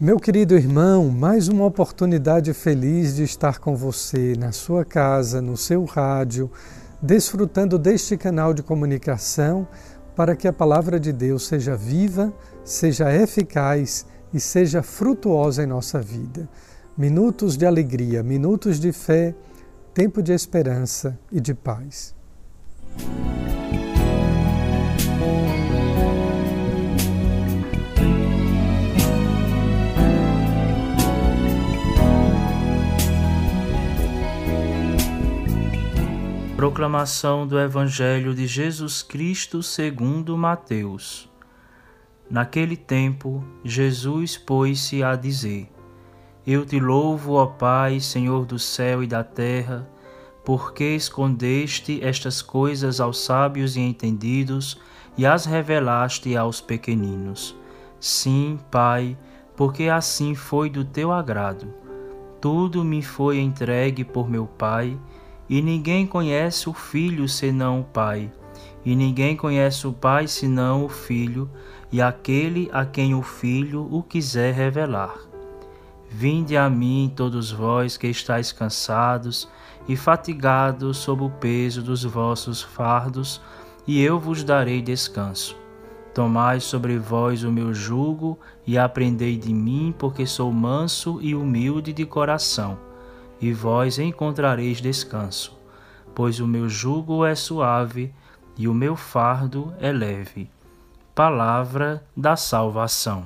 Meu querido irmão, mais uma oportunidade feliz de estar com você na sua casa, no seu rádio, desfrutando deste canal de comunicação para que a palavra de Deus seja viva, seja eficaz e seja frutuosa em nossa vida. Minutos de alegria, minutos de fé, tempo de esperança e de paz. Proclamação do Evangelho de Jesus Cristo segundo Mateus. Naquele tempo, Jesus pôs-se a dizer: Eu te louvo, ó Pai, Senhor do céu e da terra, porque escondeste estas coisas aos sábios e entendidos e as revelaste aos pequeninos. Sim, Pai, porque assim foi do teu agrado. Tudo me foi entregue por meu Pai e ninguém conhece o Filho senão o Pai, e ninguém conhece o Pai senão o Filho, e aquele a quem o Filho o quiser revelar. Vinde a mim, todos vós que estáis cansados e fatigados sob o peso dos vossos fardos, e eu vos darei descanso. Tomai sobre vós o meu jugo e aprendei de mim, porque sou manso e humilde de coração e vós encontrareis descanso, pois o meu jugo é suave e o meu fardo é leve. Palavra da salvação.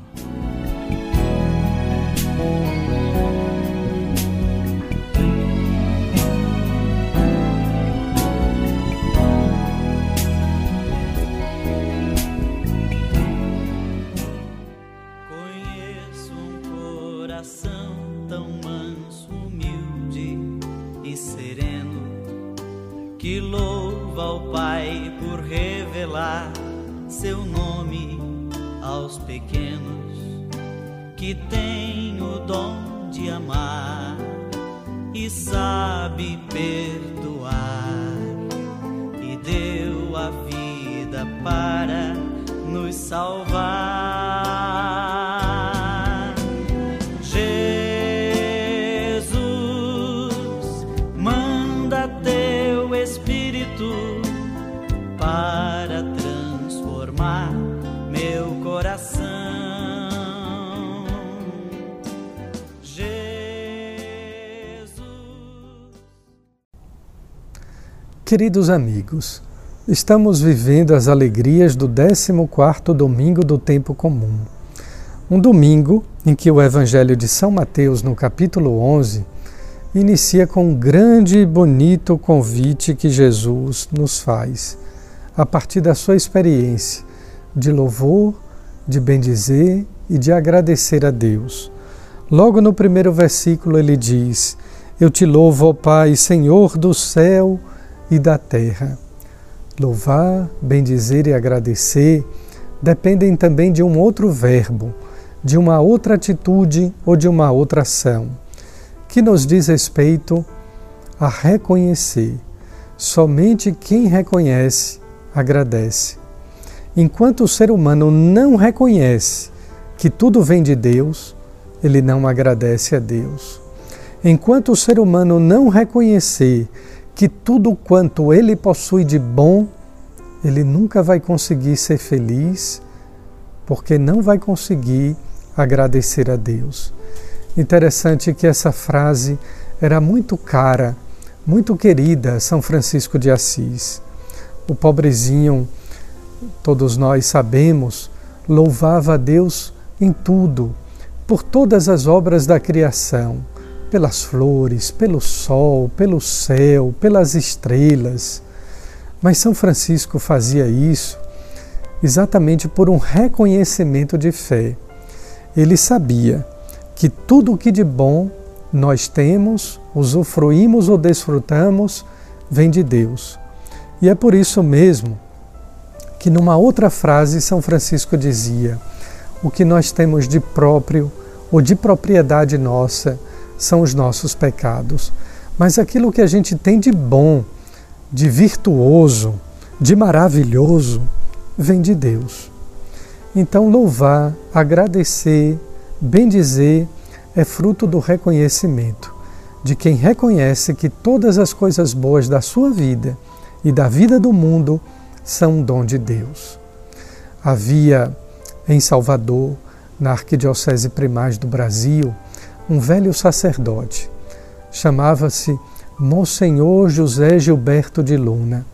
Ao Pai por revelar seu nome aos pequenos, que tem o dom de amar e sabe perdoar, e deu a vida para nos salvar. Queridos amigos, estamos vivendo as alegrias do 14º domingo do tempo comum. Um domingo em que o Evangelho de São Mateus, no capítulo 11, inicia com um grande e bonito convite que Jesus nos faz, a partir da sua experiência de louvor, de bendizer e de agradecer a Deus. Logo no primeiro versículo ele diz: Eu te louvo, ó Pai, Senhor do céu e da terra. Louvar, bendizer e agradecer dependem também de um outro verbo, de uma outra atitude ou de uma outra ação, que nos diz respeito a reconhecer. Somente quem reconhece, agradece. Enquanto o ser humano não reconhece que tudo vem de Deus, ele não agradece a Deus. Enquanto o ser humano não reconhecer que tudo quanto ele possui de bom, ele nunca vai conseguir ser feliz, porque não vai conseguir agradecer a Deus. Interessante que essa frase era muito cara, muito querida a São Francisco de Assis. O pobrezinho, todos nós sabemos, louvava a Deus em tudo, por todas as obras da criação pelas flores, pelo sol, pelo céu, pelas estrelas. Mas São Francisco fazia isso exatamente por um reconhecimento de fé. ele sabia que tudo o que de bom nós temos, usufruímos ou desfrutamos, vem de Deus. E é por isso mesmo que, numa outra frase, São Francisco dizia: O que nós temos de próprio ou de propriedade nossa são os nossos pecados. Mas aquilo que a gente tem de bom, de virtuoso, de maravilhoso, vem de Deus. Então, louvar, agradecer, bendizer é fruto do reconhecimento de quem reconhece que todas as coisas boas da sua vida e da vida do mundo são um dom de Deus. Havia em Salvador, na Arquidiocese Primaz do Brasil, um velho sacerdote. Chamava-se Monsenhor José Gilberto de Luna.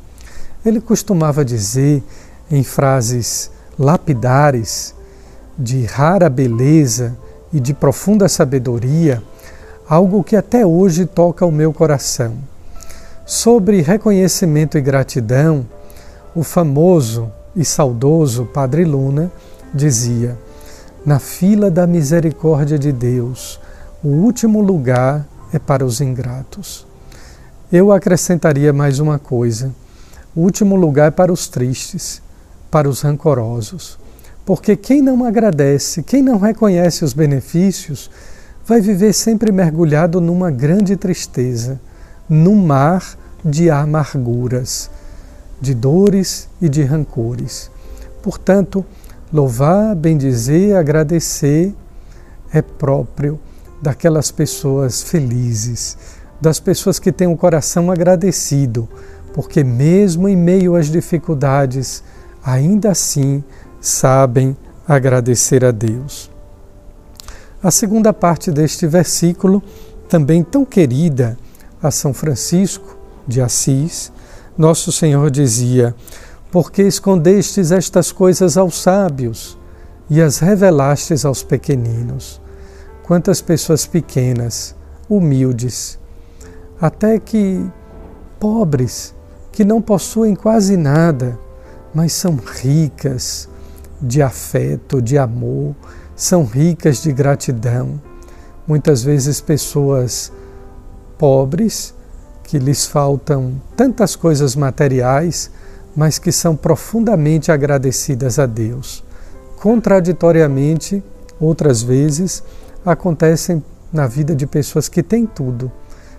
Ele costumava dizer, em frases lapidares, de rara beleza e de profunda sabedoria, algo que até hoje toca o meu coração. Sobre reconhecimento e gratidão, o famoso e saudoso Padre Luna dizia: Na fila da misericórdia de Deus, o último lugar é para os ingratos. Eu acrescentaria mais uma coisa: o último lugar é para os tristes, para os rancorosos. Porque quem não agradece, quem não reconhece os benefícios, vai viver sempre mergulhado numa grande tristeza, num mar de amarguras, de dores e de rancores. Portanto, louvar, bendizer, agradecer é próprio daquelas pessoas felizes, das pessoas que têm o coração agradecido, porque mesmo em meio às dificuldades, ainda assim sabem agradecer a Deus. A segunda parte deste versículo, também tão querida a São Francisco de Assis, nosso Senhor dizia: Porque escondestes estas coisas aos sábios e as revelastes aos pequeninos? Quantas pessoas pequenas, humildes, até que pobres, que não possuem quase nada, mas são ricas de afeto, de amor, são ricas de gratidão. Muitas vezes pessoas pobres que lhes faltam tantas coisas materiais, mas que são profundamente agradecidas a Deus. Contraditoriamente, outras vezes, acontecem na vida de pessoas que têm tudo,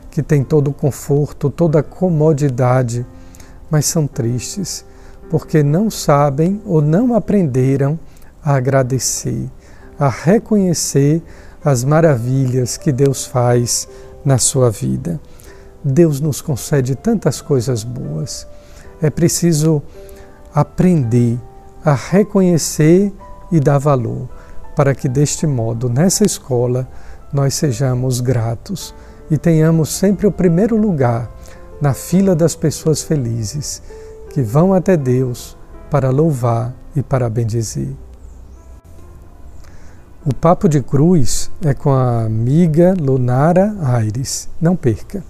que têm todo o conforto, toda a comodidade, mas são tristes porque não sabem ou não aprenderam a agradecer, a reconhecer as maravilhas que Deus faz na sua vida. Deus nos concede tantas coisas boas. É preciso aprender a reconhecer e dar valor, para que deste modo, nessa escola, nós sejamos gratos e tenhamos sempre o primeiro lugar na fila das pessoas felizes que vão até Deus para louvar e para bendizer. O Papo de Cruz é com a amiga Lunara Aires. Não perca!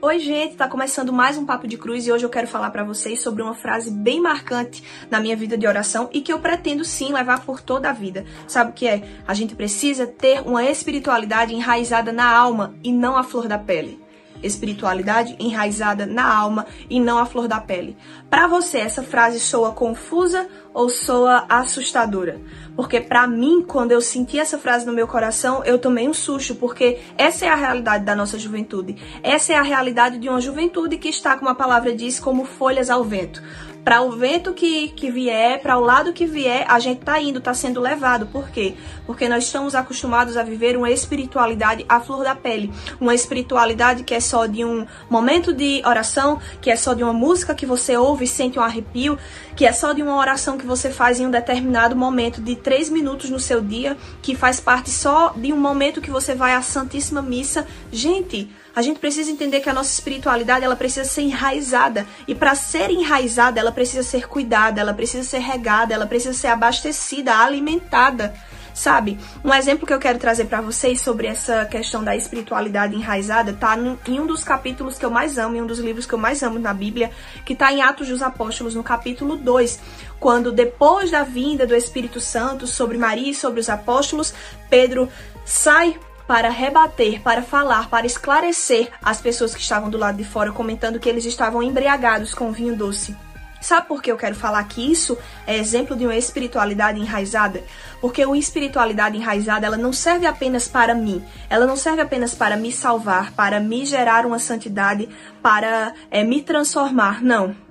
Oi, gente, tá começando mais um Papo de Cruz e hoje eu quero falar para vocês sobre uma frase bem marcante na minha vida de oração e que eu pretendo sim levar por toda a vida. Sabe o que é? A gente precisa ter uma espiritualidade enraizada na alma e não à flor da pele espiritualidade enraizada na alma e não a flor da pele. Para você, essa frase soa confusa ou soa assustadora? Porque para mim, quando eu senti essa frase no meu coração, eu tomei um susto, porque essa é a realidade da nossa juventude. Essa é a realidade de uma juventude que está, como a palavra diz, como folhas ao vento para o vento que, que vier, para o lado que vier, a gente tá indo, tá sendo levado. Por quê? Porque nós estamos acostumados a viver uma espiritualidade à flor da pele, uma espiritualidade que é só de um momento de oração, que é só de uma música que você ouve e sente um arrepio, que é só de uma oração que você faz em um determinado momento de três minutos no seu dia, que faz parte só de um momento que você vai à Santíssima Missa. Gente, a gente precisa entender que a nossa espiritualidade ela precisa ser enraizada e para ser enraizada ela precisa ser cuidada, ela precisa ser regada, ela precisa ser abastecida, alimentada. Sabe? Um exemplo que eu quero trazer para vocês sobre essa questão da espiritualidade enraizada tá em um dos capítulos que eu mais amo, em um dos livros que eu mais amo na Bíblia, que tá em Atos dos Apóstolos, no capítulo 2, quando depois da vinda do Espírito Santo sobre Maria e sobre os apóstolos, Pedro sai para rebater, para falar, para esclarecer as pessoas que estavam do lado de fora, comentando que eles estavam embriagados com vinho doce. Sabe por que eu quero falar que isso é exemplo de uma espiritualidade enraizada? Porque uma espiritualidade enraizada, ela não serve apenas para mim, ela não serve apenas para me salvar, para me gerar uma santidade, para é, me transformar, não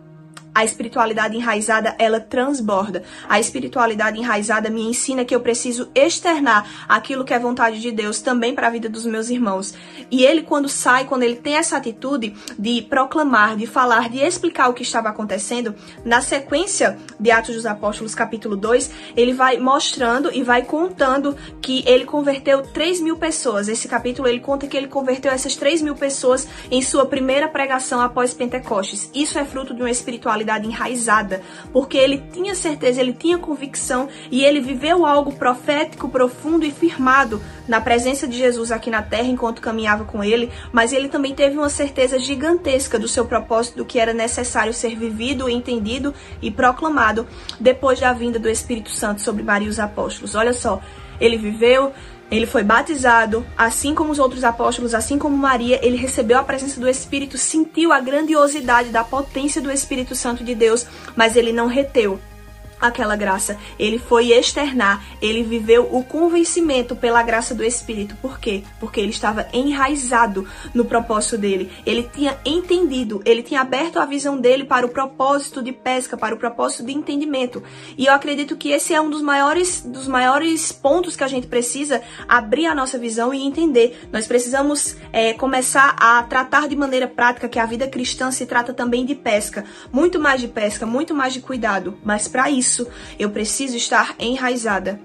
a espiritualidade enraizada, ela transborda. A espiritualidade enraizada me ensina que eu preciso externar aquilo que é vontade de Deus também para a vida dos meus irmãos. E ele, quando sai, quando ele tem essa atitude de proclamar, de falar, de explicar o que estava acontecendo, na sequência de Atos dos Apóstolos, capítulo 2, ele vai mostrando e vai contando que ele converteu 3 mil pessoas. Esse capítulo ele conta que ele converteu essas 3 mil pessoas em sua primeira pregação após Pentecostes. Isso é fruto de uma espiritualidade espiritualidade enraizada, porque ele tinha certeza, ele tinha convicção e ele viveu algo profético, profundo e firmado na presença de Jesus aqui na terra enquanto caminhava com ele, mas ele também teve uma certeza gigantesca do seu propósito, do que era necessário ser vivido, entendido e proclamado depois da vinda do Espírito Santo sobre Maria e os apóstolos. Olha só, ele viveu ele foi batizado, assim como os outros apóstolos, assim como Maria, ele recebeu a presença do Espírito, sentiu a grandiosidade da potência do Espírito Santo de Deus, mas ele não reteu aquela graça. Ele foi externar, ele viveu o convencimento pela graça do Espírito. Por quê? Porque ele estava enraizado no propósito dele. Ele tinha entendido, ele tinha aberto a visão dele para o propósito de pesca, para o propósito de entendimento. E eu acredito que esse é um dos maiores, dos maiores pontos que a gente precisa abrir a nossa visão e entender. Nós precisamos é, começar a tratar de maneira prática que a vida cristã se trata também de pesca. Muito mais de pesca, muito mais de cuidado. Mas para isso, isso, eu preciso estar enraizada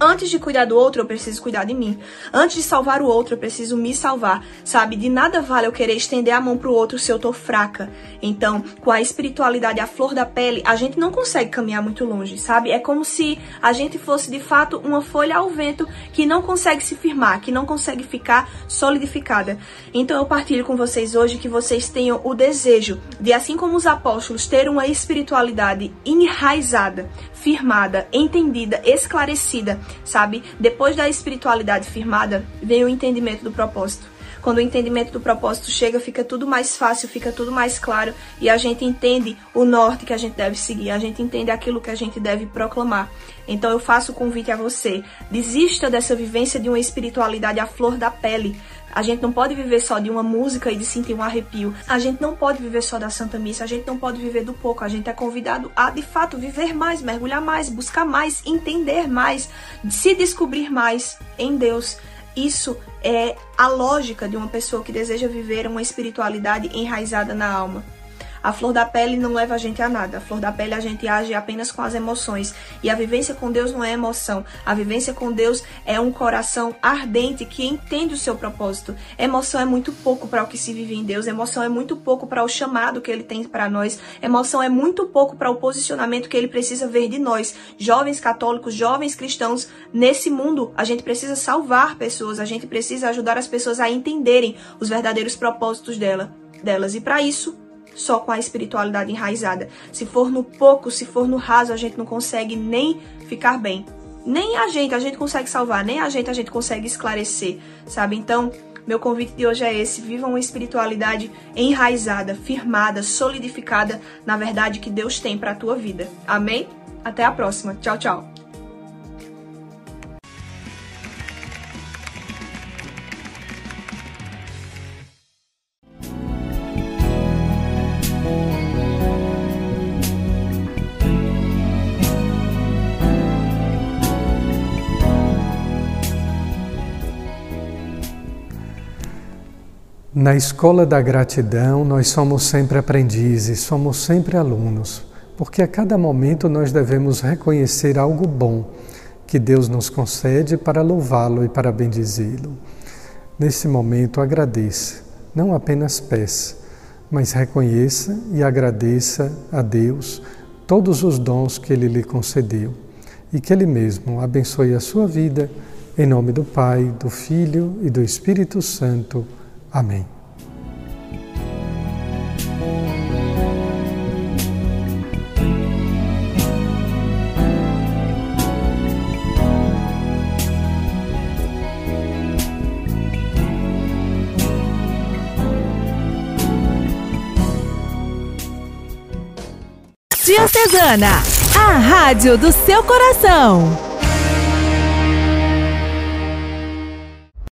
Antes de cuidar do outro, eu preciso cuidar de mim. Antes de salvar o outro, eu preciso me salvar. Sabe? De nada vale eu querer estender a mão pro outro se eu tô fraca. Então, com a espiritualidade à flor da pele, a gente não consegue caminhar muito longe, sabe? É como se a gente fosse de fato uma folha ao vento que não consegue se firmar, que não consegue ficar solidificada. Então, eu partilho com vocês hoje que vocês tenham o desejo de, assim como os apóstolos, ter uma espiritualidade enraizada, firmada, entendida, esclarecida, sabe? Depois da espiritualidade firmada, vem o entendimento do propósito. Quando o entendimento do propósito chega, fica tudo mais fácil, fica tudo mais claro e a gente entende o norte que a gente deve seguir, a gente entende aquilo que a gente deve proclamar. Então eu faço o convite a você: desista dessa vivência de uma espiritualidade à flor da pele. A gente não pode viver só de uma música e de sentir um arrepio. A gente não pode viver só da Santa Missa. A gente não pode viver do pouco. A gente é convidado a, de fato, viver mais, mergulhar mais, buscar mais, entender mais, se descobrir mais em Deus. Isso é a lógica de uma pessoa que deseja viver uma espiritualidade enraizada na alma. A flor da pele não leva a gente a nada. A flor da pele a gente age apenas com as emoções. E a vivência com Deus não é emoção. A vivência com Deus é um coração ardente que entende o seu propósito. Emoção é muito pouco para o que se vive em Deus. Emoção é muito pouco para o chamado que ele tem para nós. Emoção é muito pouco para o posicionamento que ele precisa ver de nós, jovens católicos, jovens cristãos. Nesse mundo, a gente precisa salvar pessoas, a gente precisa ajudar as pessoas a entenderem os verdadeiros propósitos dela, delas. E para isso, só com a espiritualidade enraizada. Se for no pouco, se for no raso, a gente não consegue nem ficar bem. Nem a gente, a gente consegue salvar, nem a gente, a gente consegue esclarecer, sabe? Então, meu convite de hoje é esse: viva uma espiritualidade enraizada, firmada, solidificada na verdade que Deus tem para a tua vida. Amém? Até a próxima. Tchau, tchau. Na escola da gratidão, nós somos sempre aprendizes, somos sempre alunos, porque a cada momento nós devemos reconhecer algo bom que Deus nos concede para louvá-lo e para bendizê-lo. Nesse momento, agradeça, não apenas peça, mas reconheça e agradeça a Deus todos os dons que Ele lhe concedeu. e que Ele mesmo abençoe a sua vida. Em nome do Pai, do Filho e do Espírito Santo. Amém. Diocesana, a rádio do seu coração.